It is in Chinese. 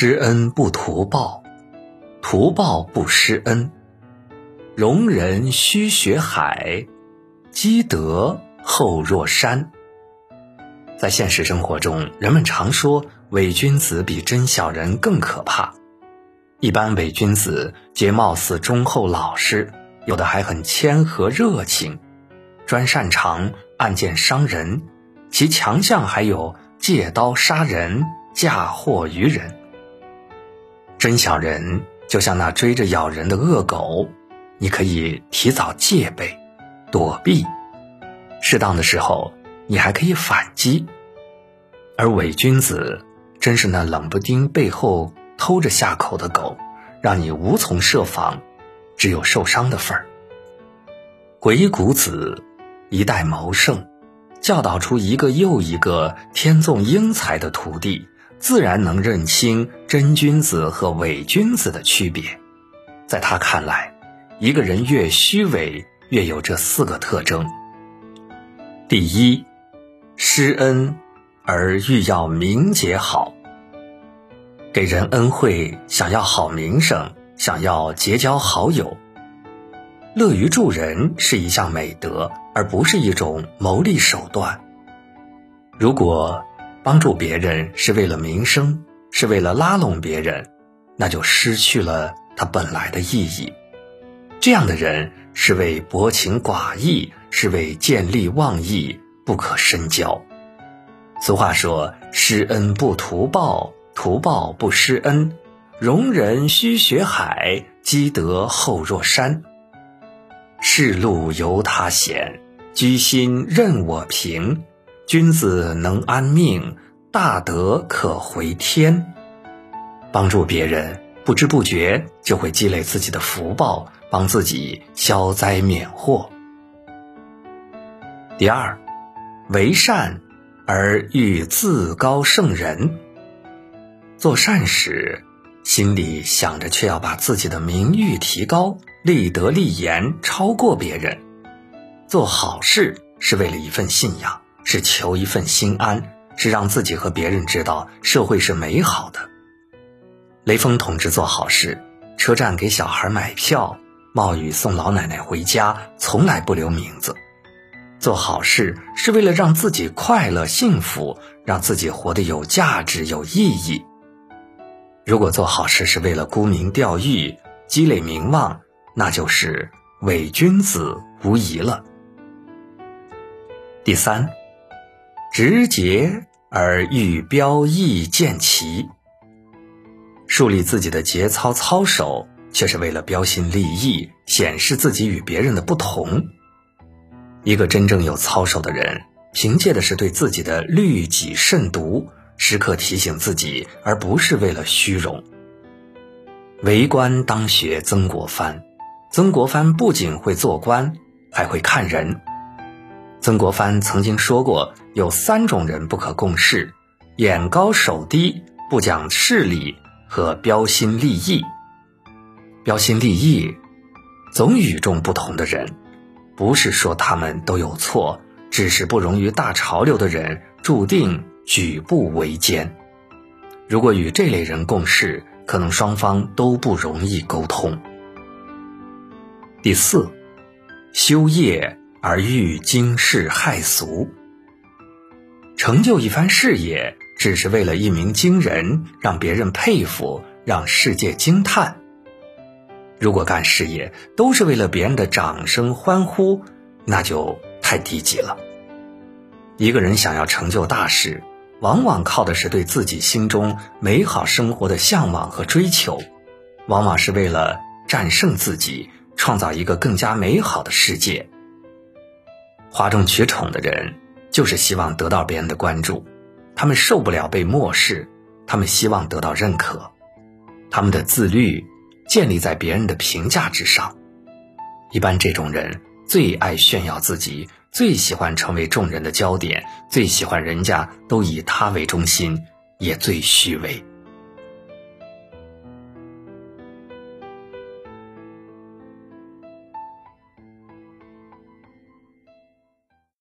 施恩不图报，图报不施恩。容人须学海，积德厚若山。在现实生活中，人们常说伪君子比真小人更可怕。一般伪君子皆貌似忠厚老实，有的还很谦和热情，专擅长暗箭伤人，其强项还有借刀杀人、嫁祸于人。真小人就像那追着咬人的恶狗，你可以提早戒备、躲避，适当的时候你还可以反击；而伪君子真是那冷不丁背后偷着下口的狗，让你无从设防，只有受伤的份儿。鬼谷子一代谋圣，教导出一个又一个天纵英才的徒弟。自然能认清真君子和伪君子的区别。在他看来，一个人越虚伪，越有这四个特征：第一，施恩而欲要名节好，给人恩惠想要好名声，想要结交好友。乐于助人是一项美德，而不是一种谋利手段。如果帮助别人是为了名声，是为了拉拢别人，那就失去了它本来的意义。这样的人是为薄情寡义，是为见利忘义，不可深交。俗话说：“施恩不图报，图报不施恩。容人须学海，积德厚若山。世路由他险，居心任我平。”君子能安命，大德可回天。帮助别人，不知不觉就会积累自己的福报，帮自己消灾免祸。第二，为善而欲自高胜人。做善事，心里想着却要把自己的名誉提高，立德立言超过别人。做好事是为了一份信仰。是求一份心安，是让自己和别人知道社会是美好的。雷锋同志做好事，车站给小孩买票，冒雨送老奶奶回家，从来不留名字。做好事是为了让自己快乐幸福，让自己活得有价值有意义。如果做好事是为了沽名钓誉、积累名望，那就是伪君子无疑了。第三。直节而欲标异见奇，树立自己的节操操守，却是为了标新立异，显示自己与别人的不同。一个真正有操守的人，凭借的是对自己的律己慎独，时刻提醒自己，而不是为了虚荣。为官当学曾国藩，曾国藩不仅会做官，还会看人。曾国藩曾经说过，有三种人不可共事：眼高手低、不讲事理和标新立异。标新立异，总与众不同的人，不是说他们都有错，只是不容于大潮流的人，注定举步维艰。如果与这类人共事，可能双方都不容易沟通。第四，修业。而欲惊世骇俗，成就一番事业，只是为了一鸣惊人，让别人佩服，让世界惊叹。如果干事业都是为了别人的掌声欢呼，那就太低级了。一个人想要成就大事，往往靠的是对自己心中美好生活的向往和追求，往往是为了战胜自己，创造一个更加美好的世界。哗众取宠的人，就是希望得到别人的关注，他们受不了被漠视，他们希望得到认可，他们的自律建立在别人的评价之上。一般这种人最爱炫耀自己，最喜欢成为众人的焦点，最喜欢人家都以他为中心，也最虚伪。